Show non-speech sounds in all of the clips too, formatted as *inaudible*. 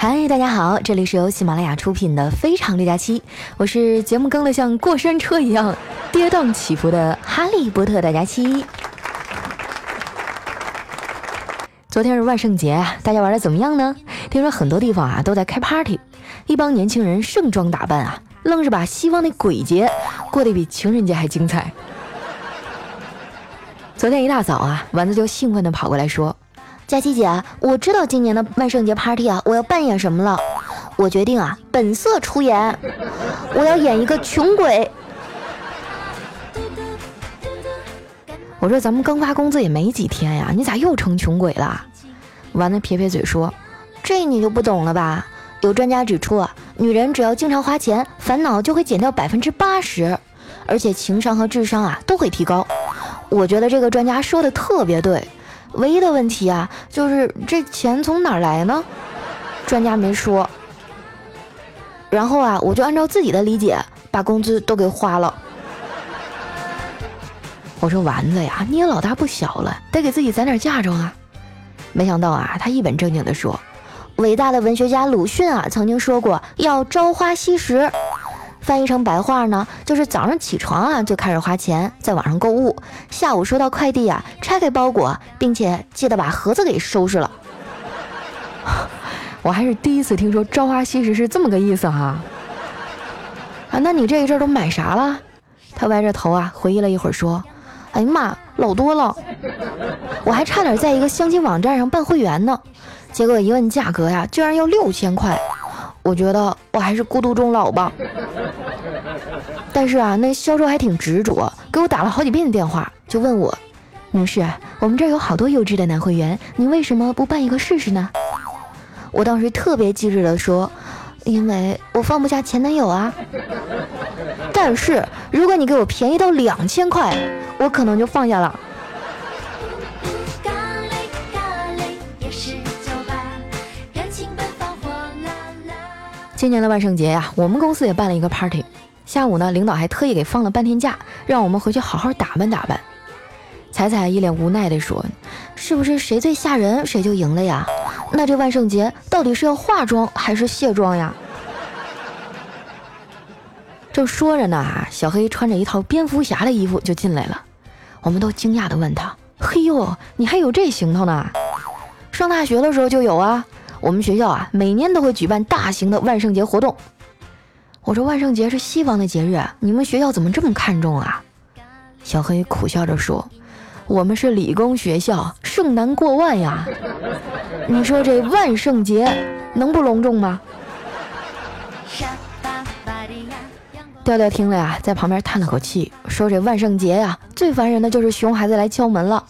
嗨，大家好，这里是由喜马拉雅出品的《非常六加七》，我是节目更的像过山车一样跌宕起伏的哈利波特大家七。昨天是万圣节，大家玩的怎么样呢？听说很多地方啊都在开 party，一帮年轻人盛装打扮啊，愣是把西方的鬼节过得比情人节还精彩。昨天一大早啊，丸子就兴奋地跑过来说。佳琪姐，我知道今年的万圣节 party 啊，我要扮演什么了。我决定啊，本色出演，我要演一个穷鬼。我说咱们刚发工资也没几天呀，你咋又成穷鬼了？丸子撇撇嘴说：“这你就不懂了吧？有专家指出啊，女人只要经常花钱，烦恼就会减掉百分之八十，而且情商和智商啊都会提高。我觉得这个专家说的特别对。”唯一的问题啊，就是这钱从哪儿来呢？专家没说。然后啊，我就按照自己的理解，把工资都给花了。我说丸子呀，你也老大不小了，得给自己攒点嫁妆啊。没想到啊，他一本正经地说：“伟大的文学家鲁迅啊，曾经说过要朝花夕拾。”翻译成白话呢，就是早上起床啊就开始花钱，在网上购物，下午收到快递啊拆开包裹，并且记得把盒子给收拾了。*laughs* 我还是第一次听说朝花夕拾是这么个意思哈。啊，那你这一阵都买啥了？他歪着头啊回忆了一会儿说：“哎呀妈，老多了，我还差点在一个相亲网站上办会员呢，结果一问价格呀，居然要六千块。”我觉得我还是孤独终老吧。但是啊，那销售还挺执着，给我打了好几遍的电话，就问我：“女士，我们这儿有好多优质的男会员，你为什么不办一个试试呢？”我当时特别机智的说：“因为我放不下前男友啊。但是如果你给我便宜到两千块，我可能就放下了。”今年的万圣节呀，我们公司也办了一个 party。下午呢，领导还特意给放了半天假，让我们回去好好打扮打扮。彩彩一脸无奈地说：“是不是谁最吓人，谁就赢了呀？那这万圣节到底是要化妆还是卸妆呀？”正说着呢，小黑穿着一套蝙蝠侠的衣服就进来了。我们都惊讶地问他：“嘿呦，你还有这行头呢？上大学的时候就有啊。”我们学校啊，每年都会举办大型的万圣节活动。我说万圣节是西方的节日，你们学校怎么这么看重啊？小黑苦笑着说：“我们是理工学校，圣难过万呀。你说这万圣节能不隆重吗？”调调听了呀，在旁边叹了口气，说：“这万圣节呀，最烦人的就是熊孩子来敲门了。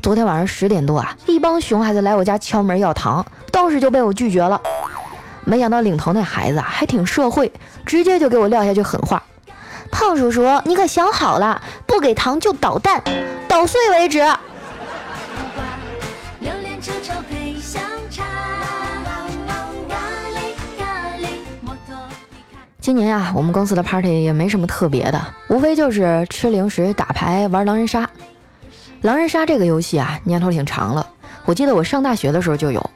昨天晚上十点多啊，一帮熊孩子来我家敲门要糖。”当时就被我拒绝了，没想到领头那孩子啊还挺社会，直接就给我撂下句狠话：“胖叔叔，你可想好了，不给糖就捣蛋，捣碎为止。”今年啊，我们公司的 party 也没什么特别的，无非就是吃零食、打牌、玩狼人杀。狼人杀这个游戏啊，年头挺长了，我记得我上大学的时候就有。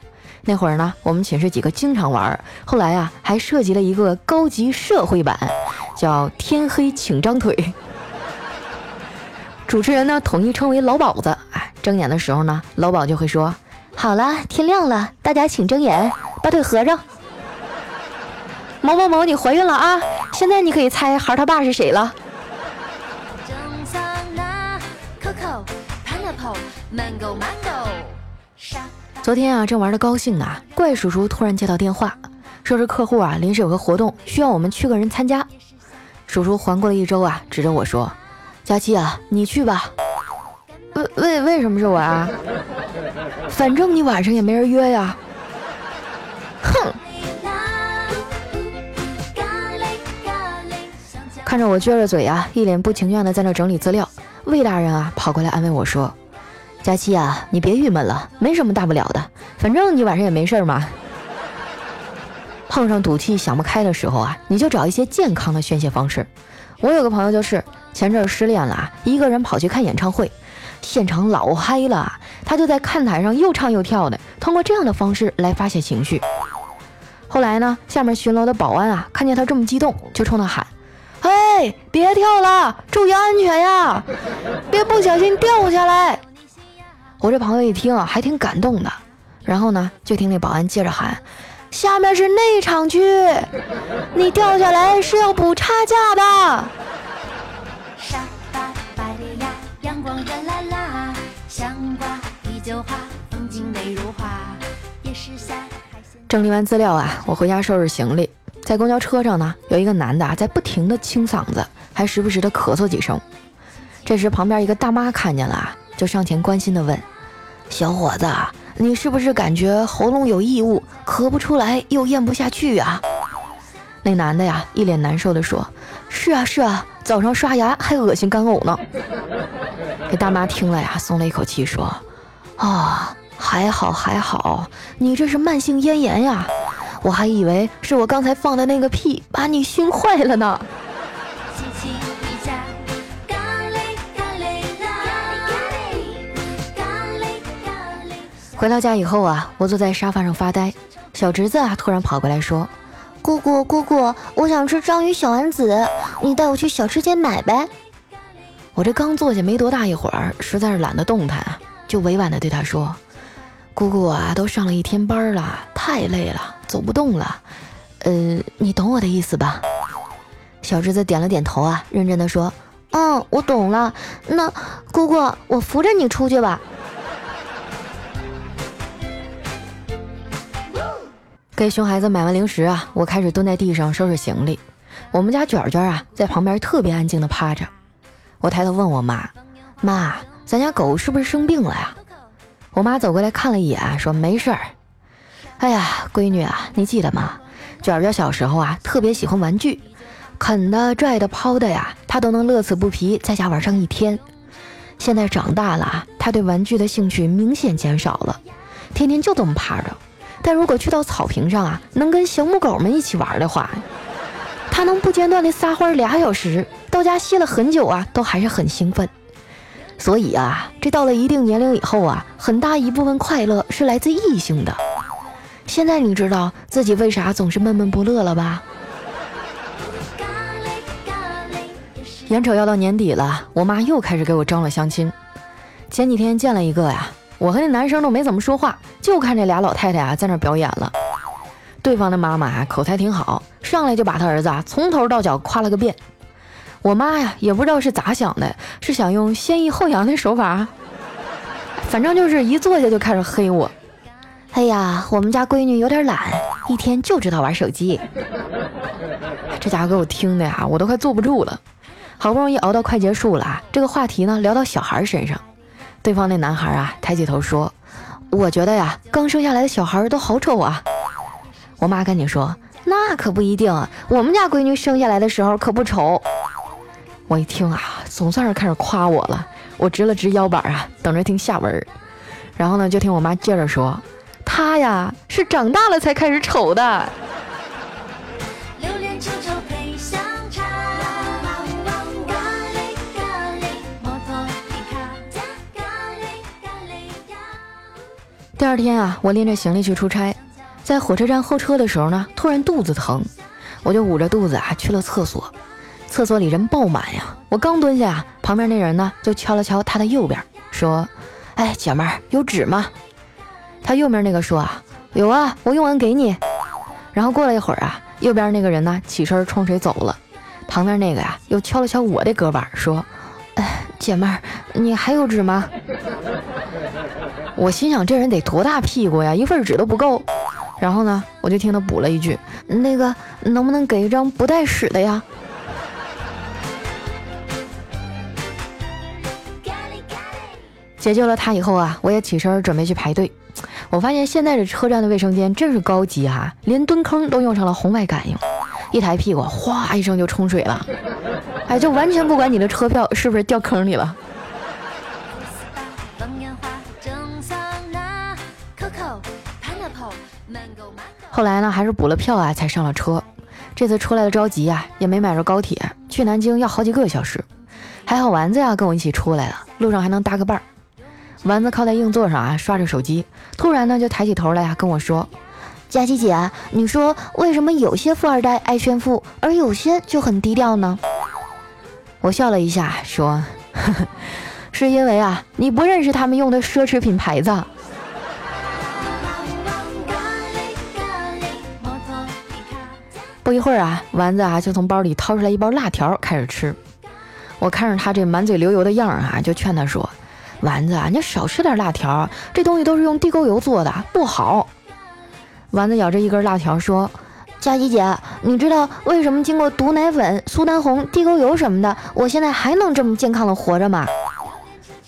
那会儿呢，我们寝室几个经常玩，后来啊，还涉及了一个高级社会版，叫“天黑请张腿”。*laughs* 主持人呢，统一称为老鸨子。哎，睁眼的时候呢，老鸨就会说：“好了，天亮了，大家请睁眼，把腿合上。”某某某，你怀孕了啊！现在你可以猜孩他爸是谁了。昨天啊，正玩的高兴呢，怪叔叔突然接到电话，说是客户啊临时有个活动，需要我们去个人参加。叔叔环顾了一周啊，指着我说：“佳期啊，你去吧。”为为为什么是我啊？反正你晚上也没人约呀。哼！看着我撅着嘴啊，一脸不情愿的在那整理资料，魏大人啊跑过来安慰我说。佳期啊，你别郁闷了，没什么大不了的，反正你晚上也没事嘛。碰上赌气想不开的时候啊，你就找一些健康的宣泄方式。我有个朋友就是前阵失恋了，一个人跑去看演唱会，现场老嗨了，他就在看台上又唱又跳的，通过这样的方式来发泄情绪。后来呢，下面巡逻的保安啊，看见他这么激动，就冲他喊：“哎，别跳了，注意安全呀，别不小心掉下来。”我这朋友一听啊，还挺感动的。然后呢，就听那保安接着喊：“下面是内场区，你掉下来是要补差价的。”整理完资料啊，我回家收拾行李。在公交车上呢，有一个男的啊，在不停的清嗓子，还时不时的咳嗽几声。这时旁边一个大妈看见了，就上前关心的问：“小伙子，你是不是感觉喉咙有异物，咳不出来又咽不下去啊？”那男的呀，一脸难受的说：“是啊是啊，早上刷牙还恶心干呕呢。”这大妈听了呀，松了一口气说：“啊。”还好还好，你这是慢性咽炎呀！我还以为是我刚才放的那个屁把你熏坏了呢。回到家以后啊，我坐在沙发上发呆，小侄子啊突然跑过来说：“姑姑姑姑，我想吃章鱼小丸子，你带我去小吃街买呗。”我这刚坐下没多大一会儿，实在是懒得动弹，就委婉的对他说。姑姑啊，都上了一天班了，太累了，走不动了。呃，你懂我的意思吧？小侄子点了点头啊，认真的说：“嗯，我懂了。那姑姑，我扶着你出去吧。”给熊孩子买完零食啊，我开始蹲在地上收拾行李。我们家卷卷啊，在旁边特别安静的趴着。我抬头问我妈：“妈，咱家狗是不是生病了呀？”我妈走过来看了一眼，说：“没事儿。”哎呀，闺女啊，你记得吗？卷卷小时候啊，特别喜欢玩具，啃的、拽的、抛的呀，他都能乐此不疲，在家玩上一天。现在长大了，他对玩具的兴趣明显减少了，天天就这么趴着。但如果去到草坪上啊，能跟小母狗们一起玩的话，他能不间断的撒欢俩小时，到家歇了很久啊，都还是很兴奋。所以啊，这到了一定年龄以后啊，很大一部分快乐是来自异性的。现在你知道自己为啥总是闷闷不乐了吧？眼瞅要到年底了，我妈又开始给我张罗相亲。前几天见了一个呀，我和那男生都没怎么说话，就看这俩老太太啊在那表演了。对方的妈妈啊口才挺好，上来就把他儿子啊从头到脚夸了个遍。我妈呀，也不知道是咋想的，是想用先抑后扬的手法，反正就是一坐下就开始黑我。哎呀，我们家闺女有点懒，一天就知道玩手机。这家伙给我听的呀，我都快坐不住了。好不容易熬到快结束了，这个话题呢聊到小孩身上，对方那男孩啊抬起头说：“我觉得呀，刚生下来的小孩都好丑啊。”我妈赶紧说：“那可不一定，我们家闺女生下来的时候可不丑。”我一听啊，总算是开始夸我了。我直了直腰板啊，等着听下文。然后呢，就听我妈接着说：“他呀，是长大了才开始丑的。”第二天啊，我拎着行李去出差，在火车站候车的时候呢，突然肚子疼，我就捂着肚子啊去了厕所。厕所里人爆满呀！我刚蹲下，旁边那人呢就敲了敲他的右边，说：“哎，姐们儿，有纸吗？”他右边那个说：“啊，有啊，我用完给你。”然后过了一会儿啊，右边那个人呢起身冲水走了，旁边那个呀又敲了敲我的胳膊，说：“哎，姐们儿，你还有纸吗？”我心想这人得多大屁股呀，一份纸都不够。然后呢，我就听他补了一句：“那个能不能给一张不带屎的呀？”解救了他以后啊，我也起身准备去排队。我发现现在这车站的卫生间真是高级哈，连蹲坑都用上了红外感应，一抬屁股哗一声就冲水了，哎，就完全不管你的车票是不是掉坑里了。后来呢，还是补了票啊才上了车。这次出来的着急啊，也没买着高铁，去南京要好几个小时。还好丸子呀跟我一起出来了，路上还能搭个伴儿。丸子靠在硬座上啊，刷着手机，突然呢就抬起头来啊跟我说：“佳琪姐，你说为什么有些富二代爱炫富，而有些就很低调呢？*laughs* 我笑了一下，说：“呵呵，是因为啊，你不认识他们用的奢侈品牌子。”一会儿啊，丸子啊就从包里掏出来一包辣条，开始吃。我看着他这满嘴流油的样儿啊，就劝他说：“丸子啊，你少吃点辣条，这东西都是用地沟油做的，不好。”丸子咬着一根辣条说：“佳琪姐，你知道为什么经过毒奶粉、苏丹红、地沟油什么的，我现在还能这么健康的活着吗？”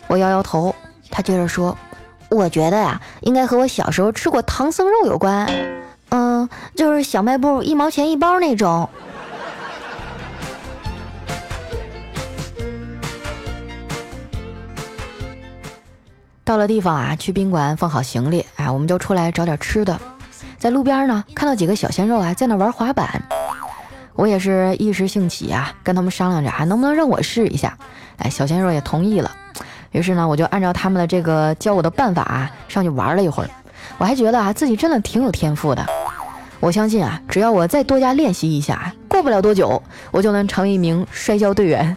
我摇摇头。他接着说：“我觉得呀，应该和我小时候吃过唐僧肉有关。”嗯，就是小卖部一毛钱一包那种。到了地方啊，去宾馆放好行李，哎，我们就出来找点吃的。在路边呢，看到几个小鲜肉啊，在那玩滑板。我也是一时兴起啊，跟他们商量着，还能不能让我试一下？哎，小鲜肉也同意了。于是呢，我就按照他们的这个教我的办法啊，上去玩了一会儿。我还觉得啊，自己真的挺有天赋的。我相信啊，只要我再多加练习一下，过不了多久，我就能成为一名摔跤队员。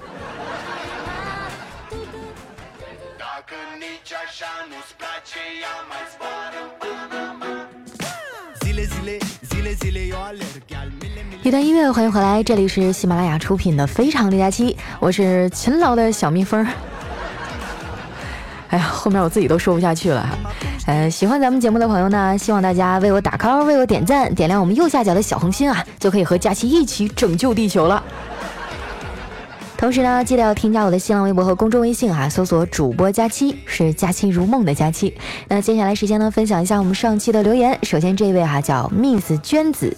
一段音乐，欢迎回来，这里是喜马拉雅出品的《非常六加七》，我是勤劳的小蜜蜂。哎呀，后面我自己都说不下去了。呃，喜欢咱们节目的朋友呢，希望大家为我打 call，为我点赞，点亮我们右下角的小红心啊，就可以和佳琪一起拯救地球了。同时呢，记得要添加我的新浪微博和公众微信啊，搜索主播佳期，是佳期如梦的佳期。那接下来时间呢，分享一下我们上期的留言。首先这位哈叫 Miss 娟子，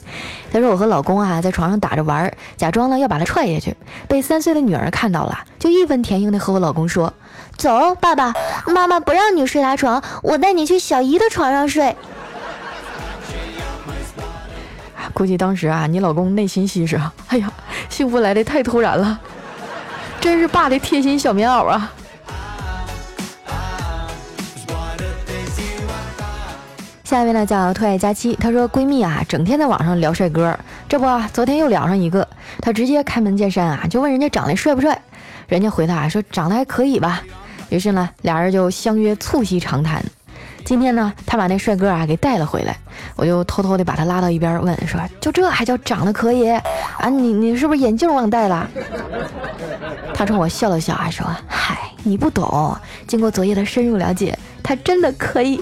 她说我和老公啊在床上打着玩，假装呢要把他踹下去，被三岁的女儿看到了，就义愤填膺的和我老公说：“走，爸爸妈妈不让你睡他床，我带你去小姨的床上睡。”估计当时啊，你老公内心戏是：哎呀，幸福来的太突然了。真是爸的贴心小棉袄啊！下一位呢叫特爱佳期，她说闺蜜啊，整天在网上聊帅哥，这不，昨天又聊上一个，她直接开门见山啊，就问人家长得帅不帅，人家回答说长得还可以吧，于是呢，俩人就相约促膝长谈。今天呢，他把那帅哥啊给带了回来，我就偷偷的把他拉到一边问说：“就这还叫长得可以啊？你你是不是眼镜忘戴了？” *laughs* 他冲我笑了笑，还说：“嗨，你不懂。经过昨夜的深入了解，他真的可以。”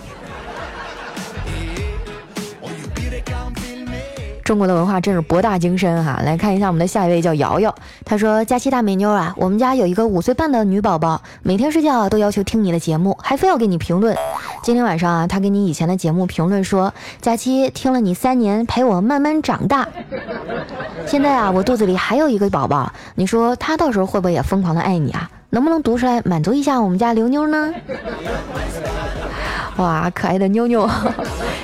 中国的文化真是博大精深哈！来看一下我们的下一位叫瑶瑶，她说：“佳期大美妞啊，我们家有一个五岁半的女宝宝，每天睡觉都要求听你的节目，还非要给你评论。今天晚上啊，她给你以前的节目评论说：佳期听了你三年，陪我慢慢长大。*laughs* 现在啊，我肚子里还有一个宝宝，你说他到时候会不会也疯狂的爱你啊？能不能读出来满足一下我们家刘妞呢？*laughs* 哇，可爱的妞妞，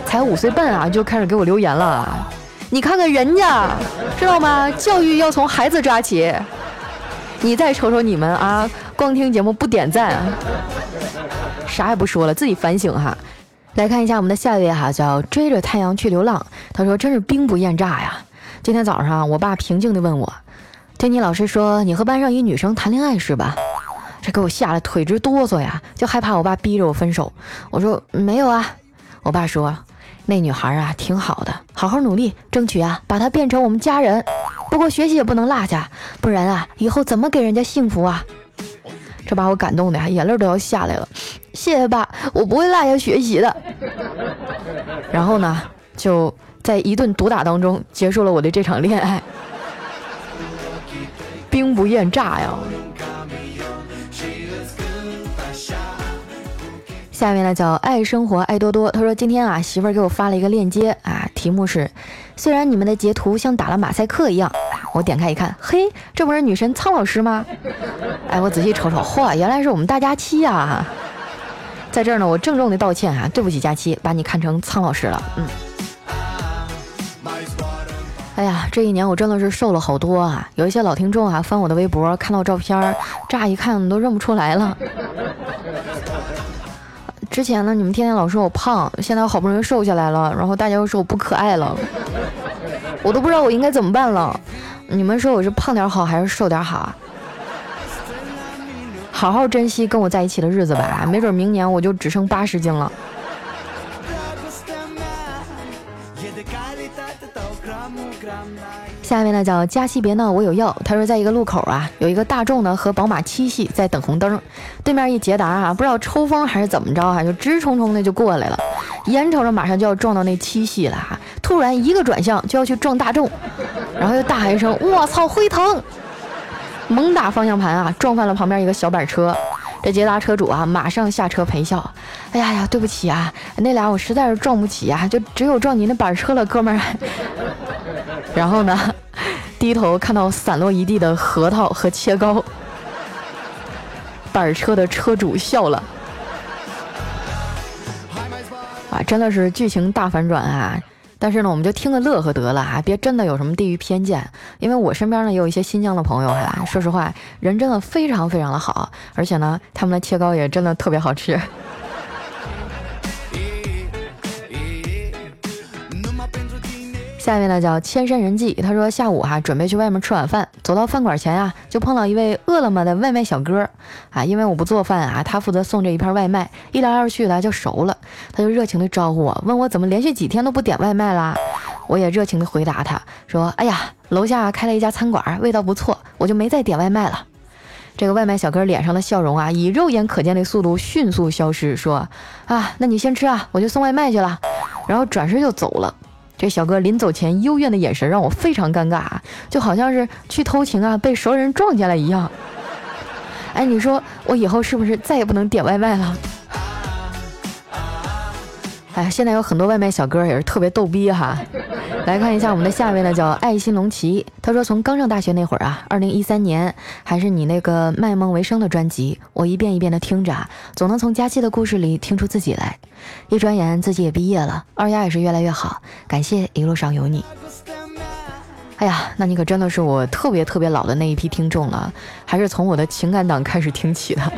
才五岁半啊，就开始给我留言了。”你看看人家，知道吗？教育要从孩子抓起。你再瞅瞅你们啊，光听节目不点赞，啥也不说了，自己反省哈。来看一下我们的下一位哈，叫追着太阳去流浪。他说：“真是兵不厌诈呀！今天早上，我爸平静地问我：听你老师说你和班上一女生谈恋爱是吧？这给我吓得腿直哆嗦呀，就害怕我爸逼着我分手。我说没有啊。我爸说。”那女孩啊，挺好的，好好努力，争取啊，把她变成我们家人。不过学习也不能落下，不然啊，以后怎么给人家幸福啊？这把我感动的呀，眼泪都要下来了。谢谢爸，我不会落下学习的。然后呢，就在一顿毒打当中结束了我的这场恋爱。兵不厌诈呀。下面呢叫爱生活爱多多，他说今天啊媳妇儿给我发了一个链接啊，题目是虽然你们的截图像打了马赛克一样，我点开一看，嘿，这不是女神苍老师吗？哎，我仔细瞅瞅，嚯，原来是我们大佳期呀！在这儿呢，我郑重的道歉啊，对不起佳期，把你看成苍老师了，嗯。哎呀，这一年我真的是瘦了好多啊！有一些老听众啊翻我的微博，看到照片，乍一看都认不出来了。之前呢，你们天天老说我胖，现在好不容易瘦下来了，然后大家又说我不可爱了，我都不知道我应该怎么办了。你们说我是胖点好还是瘦点好啊？好好珍惜跟我在一起的日子吧，没准明年我就只剩八十斤了。下面呢叫佳期别闹，我有药。他说，在一个路口啊，有一个大众呢和宝马七系在等红灯，对面一捷达啊，不知道抽风还是怎么着啊，就直冲冲的就过来了，眼瞅着马上就要撞到那七系了哈，突然一个转向就要去撞大众，然后又大喊一声：“我操，辉腾！”猛打方向盘啊，撞翻了旁边一个小板车。这捷达车主啊，马上下车赔笑：“哎呀呀，对不起啊，那俩我实在是撞不起啊，就只有撞你那板车了，哥们儿。”然后呢，*laughs* 低头看到散落一地的核桃和切糕，板车的车主笑了。啊，真的是剧情大反转啊！但是呢，我们就听个乐呵得了啊，别真的有什么地域偏见。因为我身边呢也有一些新疆的朋友啊，说实话，人真的非常非常的好，而且呢，他们的切糕也真的特别好吃。下面呢叫千山人迹，他说下午哈准备去外面吃晚饭，走到饭馆前啊，就碰到一位饿了么的外卖小哥啊，因为我不做饭啊，他负责送这一片外卖，一来二去的就熟了，他就热情的招呼我，问我怎么连续几天都不点外卖啦？我也热情的回答他说，哎呀，楼下开了一家餐馆，味道不错，我就没再点外卖了。这个外卖小哥脸上的笑容啊，以肉眼可见的速度迅速消失，说啊，那你先吃啊，我去送外卖去了，然后转身就走了。这小哥临走前幽怨的眼神让我非常尴尬，就好像是去偷情啊被熟人撞见了一样。哎，你说我以后是不是再也不能点外卖了？哎，现在有很多外卖小哥也是特别逗逼哈。来看一下我们的下一位呢，叫爱心龙旗。他说从刚上大学那会儿啊，二零一三年还是你那个卖梦为生的专辑，我一遍一遍的听着，总能从佳期的故事里听出自己来。一转眼自己也毕业了，二丫也是越来越好，感谢一路上有你。哎呀，那你可真的是我特别特别老的那一批听众了，还是从我的情感党开始听起的。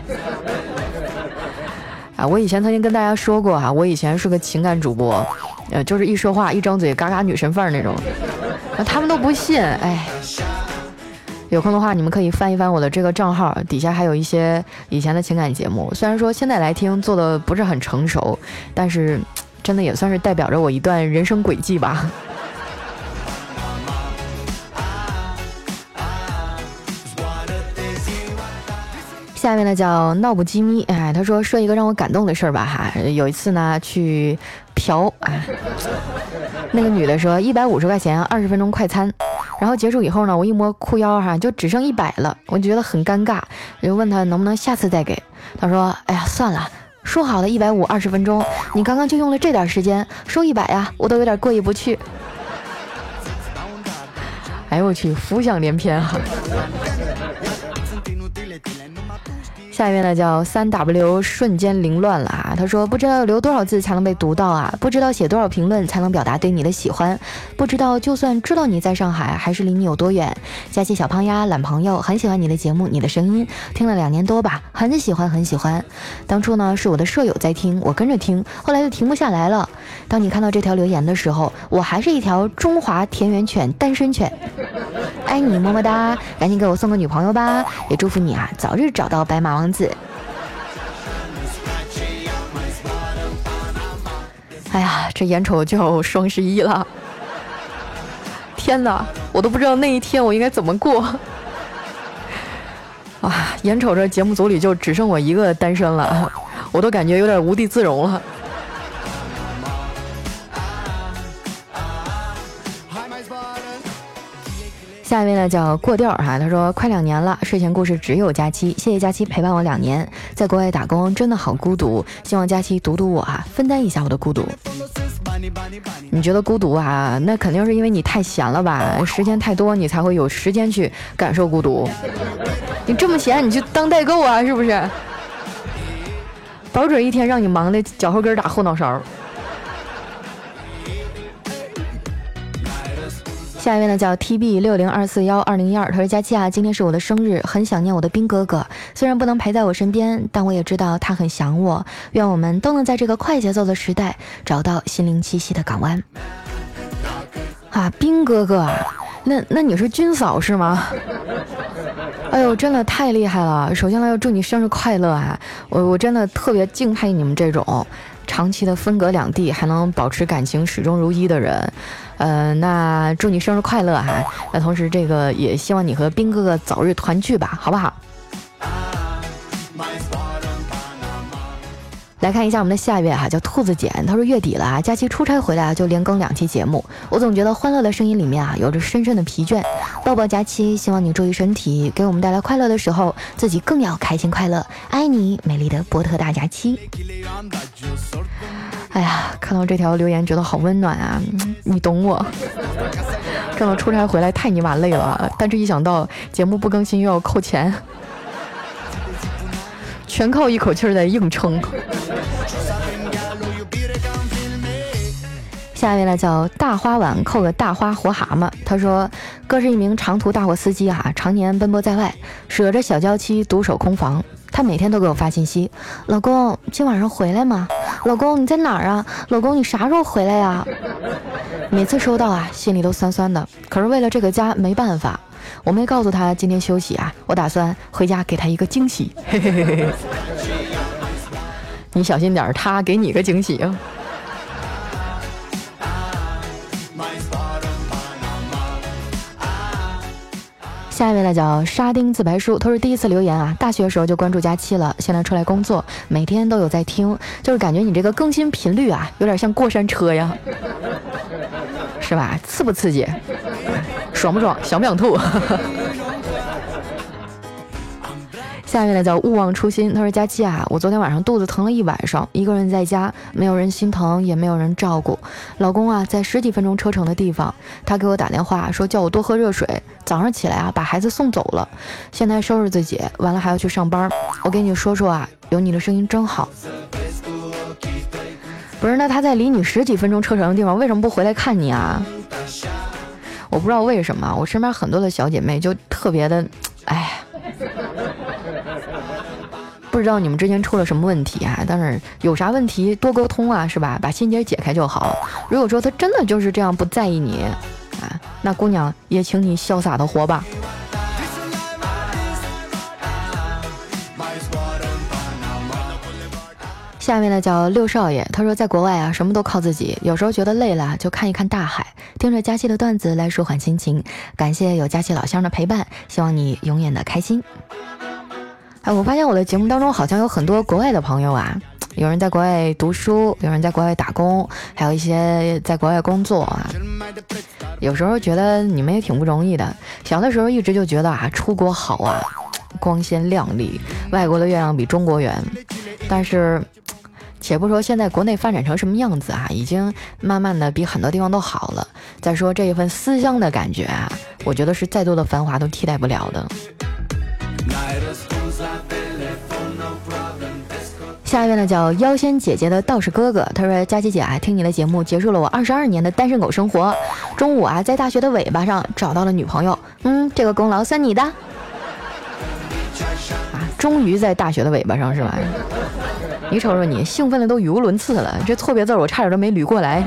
啊，我以前曾经跟大家说过哈，我以前是个情感主播，呃，就是一说话一张嘴嘎嘎女神范儿那种，啊，他们都不信，哎，有空的话你们可以翻一翻我的这个账号，底下还有一些以前的情感节目，虽然说现在来听做的不是很成熟，但是真的也算是代表着我一段人生轨迹吧。下面呢叫闹不机咪，哎，他说说一个让我感动的事儿吧哈。有一次呢去嫖，那个女的说一百五十块钱二十分钟快餐，然后结束以后呢，我一摸裤腰哈，就只剩一百了，我就觉得很尴尬，就问他能不能下次再给。他说哎呀算了，说好的一百五二十分钟，你刚刚就用了这点时间收一百呀，我都有点过意不去。哎呦我去，浮想联翩哈。下一位呢叫三 W 瞬间凌乱了啊！他说不知道留多少字才能被读到啊，不知道写多少评论才能表达对你的喜欢，不知道就算知道你在上海，还是离你有多远。佳期小胖丫懒朋友很喜欢你的节目，你的声音听了两年多吧，很喜欢很喜欢。当初呢是我的舍友在听，我跟着听，后来就停不下来了。当你看到这条留言的时候，我还是一条中华田园犬单身犬，爱你么么哒！赶紧给我送个女朋友吧，也祝福你啊早日找到白马王。子，哎呀，这眼瞅就要双十一了，天哪，我都不知道那一天我应该怎么过。啊，眼瞅着节目组里就只剩我一个单身了，我都感觉有点无地自容了。下一位呢叫过调哈，他说快两年了，睡前故事只有假期，谢谢假期陪伴我两年，在国外打工真的好孤独，希望假期读读我啊，分担一下我的孤独。你觉得孤独啊？那肯定是因为你太闲了吧？时间太多，你才会有时间去感受孤独。你这么闲，你去当代购啊，是不是？保准一天让你忙的脚后跟打后脑勺。下一位呢叫 T B 六零二四幺二零一二，他说佳期啊，今天是我的生日，很想念我的兵哥哥，虽然不能陪在我身边，但我也知道他很想我。愿我们都能在这个快节奏的时代找到心灵栖息的港湾。啊，兵哥哥，那那你是军嫂是吗？哎呦，真的太厉害了！首先呢，要祝你生日快乐啊！我我真的特别敬佩你们这种长期的分隔两地还能保持感情始终如一的人。呃，那祝你生日快乐哈！那同时，这个也希望你和兵哥哥早日团聚吧，好不好？来看一下我们的下一位哈，叫兔子简，他说月底了啊，假期出差回来啊，就连更两期节目。我总觉得欢乐的声音里面啊，有着深深的疲倦。抱抱假期，希望你注意身体，给我们带来快乐的时候，自己更要开心快乐。爱你，美丽的波特大假期。哎呀，看到这条留言觉得好温暖啊！你懂我。这么出差回来太尼玛累了，但是一想到节目不更新又要扣钱，全靠一口气在硬撑。下一位呢叫大花碗扣个大花活蛤蟆，他说哥是一名长途大货司机啊，常年奔波在外，舍着小娇妻独守空房。他每天都给我发信息，老公今晚上回来吗？老公你在哪儿啊？老公你啥时候回来呀？每次收到啊，心里都酸酸的。可是为了这个家没办法，我没告诉他今天休息啊，我打算回家给他一个惊喜。*laughs* 你小心点，他给你个惊喜啊。下一位呢叫沙丁自白书，他是第一次留言啊，大学的时候就关注佳期了，现在出来工作，每天都有在听，就是感觉你这个更新频率啊，有点像过山车呀，是吧？刺不刺激？爽不爽？想不想吐？*laughs* 下面呢叫勿忘初心，他说佳期啊，我昨天晚上肚子疼了一晚上，一个人在家，没有人心疼，也没有人照顾。老公啊，在十几分钟车程的地方，他给我打电话说叫我多喝热水。早上起来啊，把孩子送走了，现在收拾自己，完了还要去上班。我给你说说啊，有你的声音真好。不是，那他在离你十几分钟车程的地方，为什么不回来看你啊？我不知道为什么，我身边很多的小姐妹就特别的，哎。不知道你们之间出了什么问题啊？但是有啥问题多沟通啊，是吧？把心结解开就好。如果说他真的就是这样不在意你啊，那姑娘也请你潇洒的活吧。下面呢叫六少爷，他说在国外啊，什么都靠自己，有时候觉得累了就看一看大海，听着佳期的段子来舒缓心情。感谢有佳期老乡的陪伴，希望你永远的开心。哎，我发现我的节目当中好像有很多国外的朋友啊，有人在国外读书，有人在国外打工，还有一些在国外工作啊。有时候觉得你们也挺不容易的。小的时候一直就觉得啊，出国好啊，光鲜亮丽，外国的月亮比中国圆。但是，且不说现在国内发展成什么样子啊，已经慢慢的比很多地方都好了。再说这一份思乡的感觉啊，我觉得是再多的繁华都替代不了的。下一位呢，叫妖仙姐姐的道士哥哥，他说：“佳琪姐啊，听你的节目结束了我二十二年的单身狗生活。中午啊，在大学的尾巴上找到了女朋友，嗯，这个功劳算你的。啊，终于在大学的尾巴上是吧？你瞅瞅你，兴奋的都语无伦次了，这错别字我差点都没捋过来。”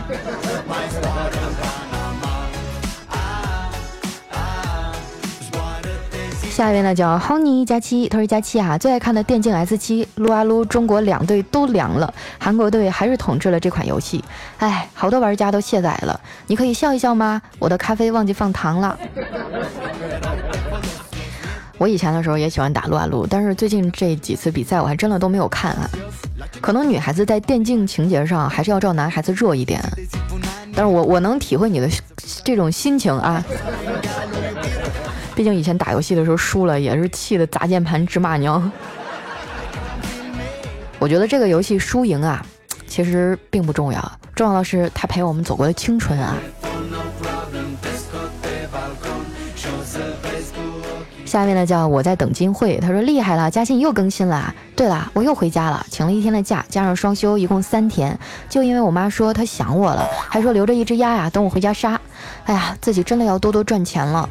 下一位呢叫 Honey 佳期，他说佳期啊，最爱看的电竞 S 七撸啊撸，中国两队都凉了，韩国队还是统治了这款游戏。哎，好多玩家都卸载了，你可以笑一笑吗？我的咖啡忘记放糖了。我以前的时候也喜欢打撸啊撸，但是最近这几次比赛我还真的都没有看啊。可能女孩子在电竞情节上还是要照男孩子弱一点，但是我我能体会你的这种心情啊。毕竟以前打游戏的时候输了，也是气得砸键盘直骂娘。我觉得这个游戏输赢啊，其实并不重要，重要的是它陪我们走过的青春啊。下面呢叫我在等金慧，他说厉害了，嘉欣又更新了。对了，我又回家了，请了一天的假，加上双休，一共三天。就因为我妈说她想我了，还说留着一只鸭呀，等我回家杀。哎呀，自己真的要多多赚钱了。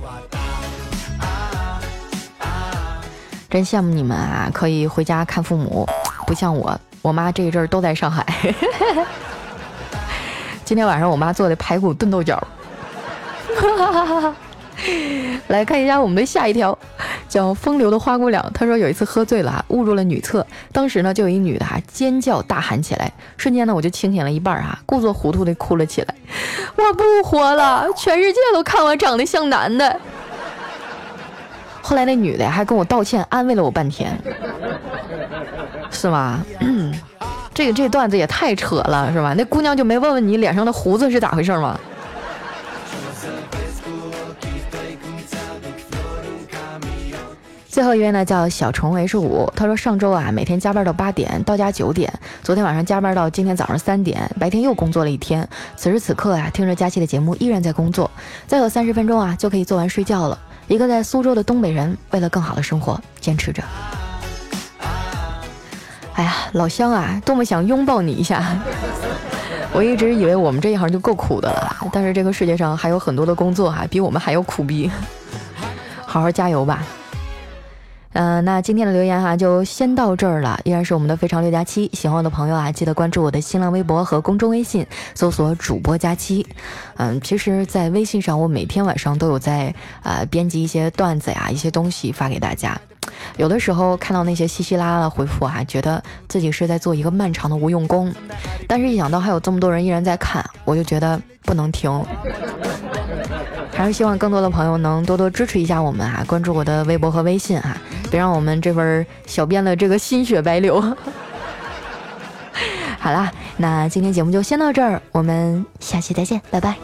真羡慕你们啊，可以回家看父母，不像我，我妈这一阵儿都在上海。*laughs* 今天晚上我妈做的排骨炖豆角。哈哈哈哈 *laughs* 来看一下我们的下一条，叫风流的花姑娘。她说有一次喝醉了，误入了女厕，当时呢就有一女的哈尖叫大喊起来，瞬间呢我就清醒了一半哈，故作糊涂的哭了起来。我不活了，全世界都看我长得像男的。后来那女的还跟我道歉，安慰了我半天，是吗？*clears throat* 这个这段子也太扯了，是吧？那姑娘就没问问你脸上的胡子是咋回事吗？最后一位呢叫小虫 H 五，他说上周啊每天加班到八点，到家九点，昨天晚上加班到今天早上三点，白天又工作了一天。此时此刻啊，听着佳期的节目依然在工作，再有三十分钟啊就可以做完睡觉了。一个在苏州的东北人，为了更好的生活坚持着。哎呀，老乡啊，多么想拥抱你一下！*laughs* 我一直以为我们这一行就够苦的了，但是这个世界上还有很多的工作哈，比我们还要苦逼。好好加油吧！嗯，那今天的留言哈就先到这儿了。依然是我们的非常六加七，喜欢我的朋友啊，记得关注我的新浪微博和公众微信，搜索主播佳期。嗯，其实，在微信上我每天晚上都有在啊编辑一些段子呀，一些东西发给大家。有的时候看到那些稀稀拉拉的回复啊，觉得自己是在做一个漫长的无用功。但是，一想到还有这么多人依然在看，我就觉得不能停。还是希望更多的朋友能多多支持一下我们啊，关注我的微博和微信啊，别让我们这份小编的这个心血白流。*laughs* 好啦，那今天节目就先到这儿，我们下期再见，拜拜。